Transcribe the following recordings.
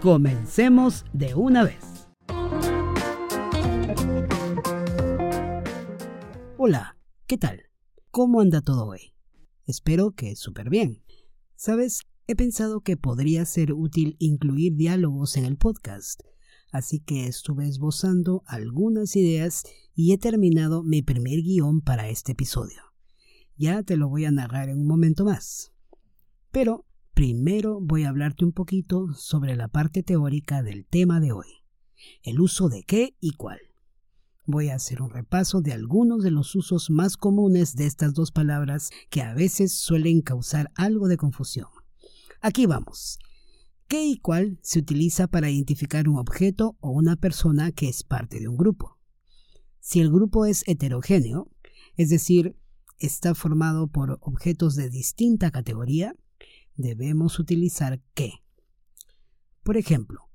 comencemos de una vez. Hola, ¿qué tal? ¿Cómo anda todo hoy? Espero que súper bien. Sabes, he pensado que podría ser útil incluir diálogos en el podcast, así que estuve esbozando algunas ideas y he terminado mi primer guion para este episodio. Ya te lo voy a narrar en un momento más. Pero Primero voy a hablarte un poquito sobre la parte teórica del tema de hoy, el uso de qué y cuál. Voy a hacer un repaso de algunos de los usos más comunes de estas dos palabras que a veces suelen causar algo de confusión. Aquí vamos. ¿Qué y cuál se utiliza para identificar un objeto o una persona que es parte de un grupo? Si el grupo es heterogéneo, es decir, está formado por objetos de distinta categoría, debemos utilizar qué. Por ejemplo,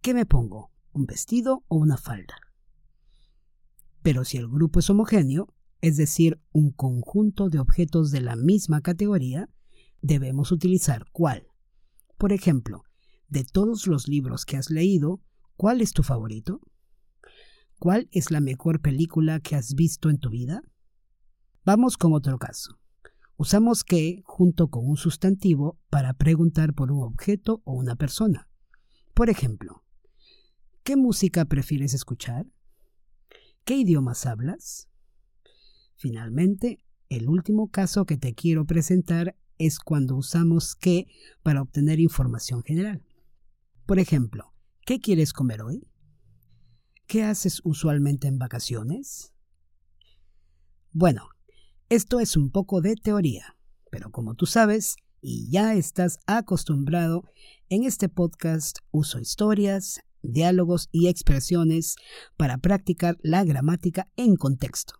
¿qué me pongo? ¿Un vestido o una falda? Pero si el grupo es homogéneo, es decir, un conjunto de objetos de la misma categoría, debemos utilizar cuál. Por ejemplo, de todos los libros que has leído, ¿cuál es tu favorito? ¿Cuál es la mejor película que has visto en tu vida? Vamos con otro caso. Usamos que junto con un sustantivo para preguntar por un objeto o una persona. Por ejemplo, ¿qué música prefieres escuchar? ¿Qué idiomas hablas? Finalmente, el último caso que te quiero presentar es cuando usamos que para obtener información general. Por ejemplo, ¿qué quieres comer hoy? ¿Qué haces usualmente en vacaciones? Bueno, esto es un poco de teoría, pero como tú sabes y ya estás acostumbrado, en este podcast uso historias, diálogos y expresiones para practicar la gramática en contexto.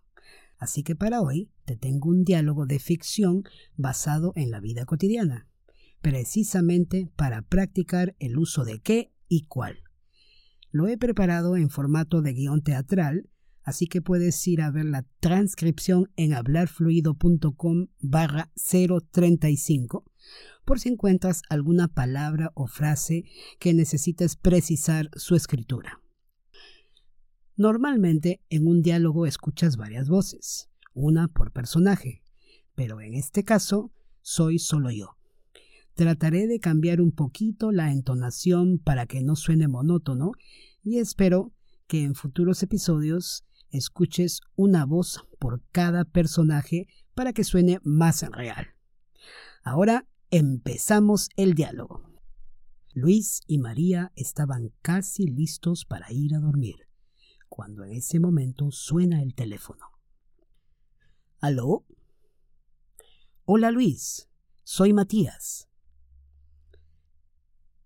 Así que para hoy te tengo un diálogo de ficción basado en la vida cotidiana, precisamente para practicar el uso de qué y cuál. Lo he preparado en formato de guion teatral así que puedes ir a ver la transcripción en hablarfluido.com barra 035 por si encuentras alguna palabra o frase que necesites precisar su escritura. Normalmente en un diálogo escuchas varias voces, una por personaje, pero en este caso soy solo yo. Trataré de cambiar un poquito la entonación para que no suene monótono y espero que en futuros episodios escuches una voz por cada personaje para que suene más real. Ahora empezamos el diálogo. Luis y María estaban casi listos para ir a dormir, cuando en ese momento suena el teléfono. ¿Aló? Hola Luis, soy Matías.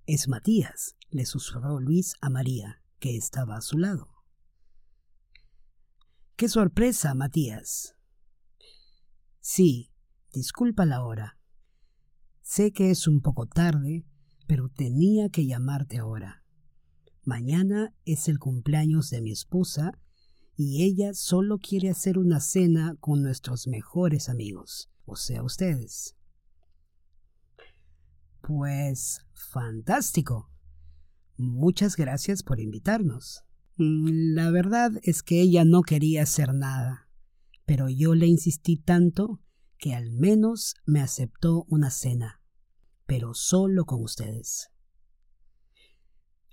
Es Matías, le susurró Luis a María, que estaba a su lado. ¡Qué sorpresa, Matías! Sí, disculpa la hora. Sé que es un poco tarde, pero tenía que llamarte ahora. Mañana es el cumpleaños de mi esposa y ella solo quiere hacer una cena con nuestros mejores amigos, o sea, ustedes. Pues fantástico. Muchas gracias por invitarnos. Mm, la verdad es que ella no quería hacer nada, pero yo le insistí tanto que al menos me aceptó una cena, pero solo con ustedes.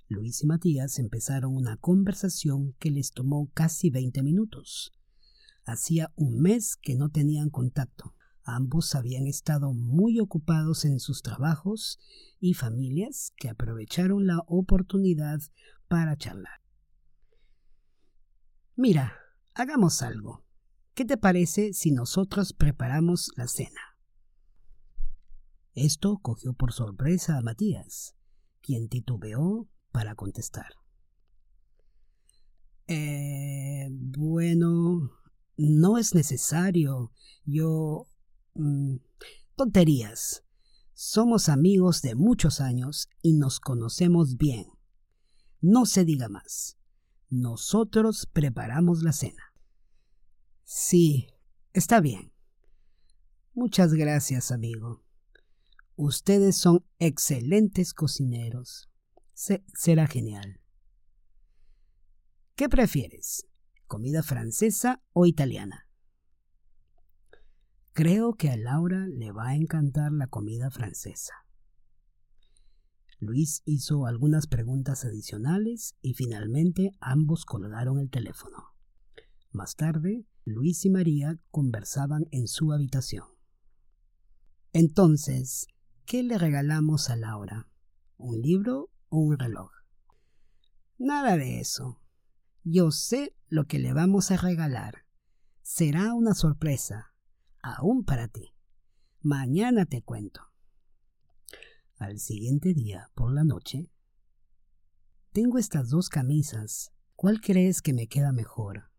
Luis y Matías empezaron una conversación que les tomó casi veinte minutos. Hacía un mes que no tenían contacto. Ambos habían estado muy ocupados en sus trabajos y familias que aprovecharon la oportunidad para charlar. Mira, hagamos algo. ¿Qué te parece si nosotros preparamos la cena? Esto cogió por sorpresa a Matías, quien titubeó, para contestar. Eh, bueno, no es necesario. Yo... Mm, tonterías. Somos amigos de muchos años y nos conocemos bien. No se diga más. Nosotros preparamos la cena. Sí, está bien. Muchas gracias, amigo. Ustedes son excelentes cocineros. será genial. ¿Qué prefieres? ¿Comida francesa o italiana? Creo que a Laura le va a encantar la comida francesa. Luis hizo algunas preguntas adicionales y finalmente ambos colgaron el teléfono. Más tarde, Luis y María conversaban en su habitación. Entonces, ¿qué le regalamos a Laura? ¿Un libro o un reloj? Nada de eso. Yo sé lo que le vamos a regalar. Será una sorpresa, aún para ti. Mañana te cuento. Al siguiente día, por la noche, tengo estas dos camisas. ¿Cuál crees que me queda mejor?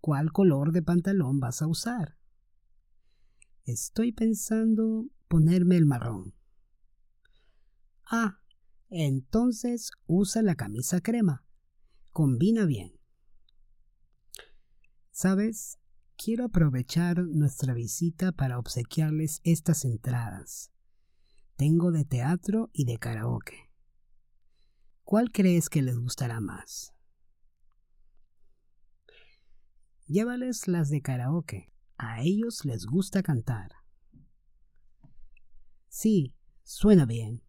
¿Cuál color de pantalón vas a usar? Estoy pensando ponerme el marrón. Ah, entonces usa la camisa crema. Combina bien. ¿Sabes? Quiero aprovechar nuestra visita para obsequiarles estas entradas. Tengo de teatro y de karaoke. ¿Cuál crees que les gustará más? Llévales las de karaoke. A ellos les gusta cantar. Sí, suena bien.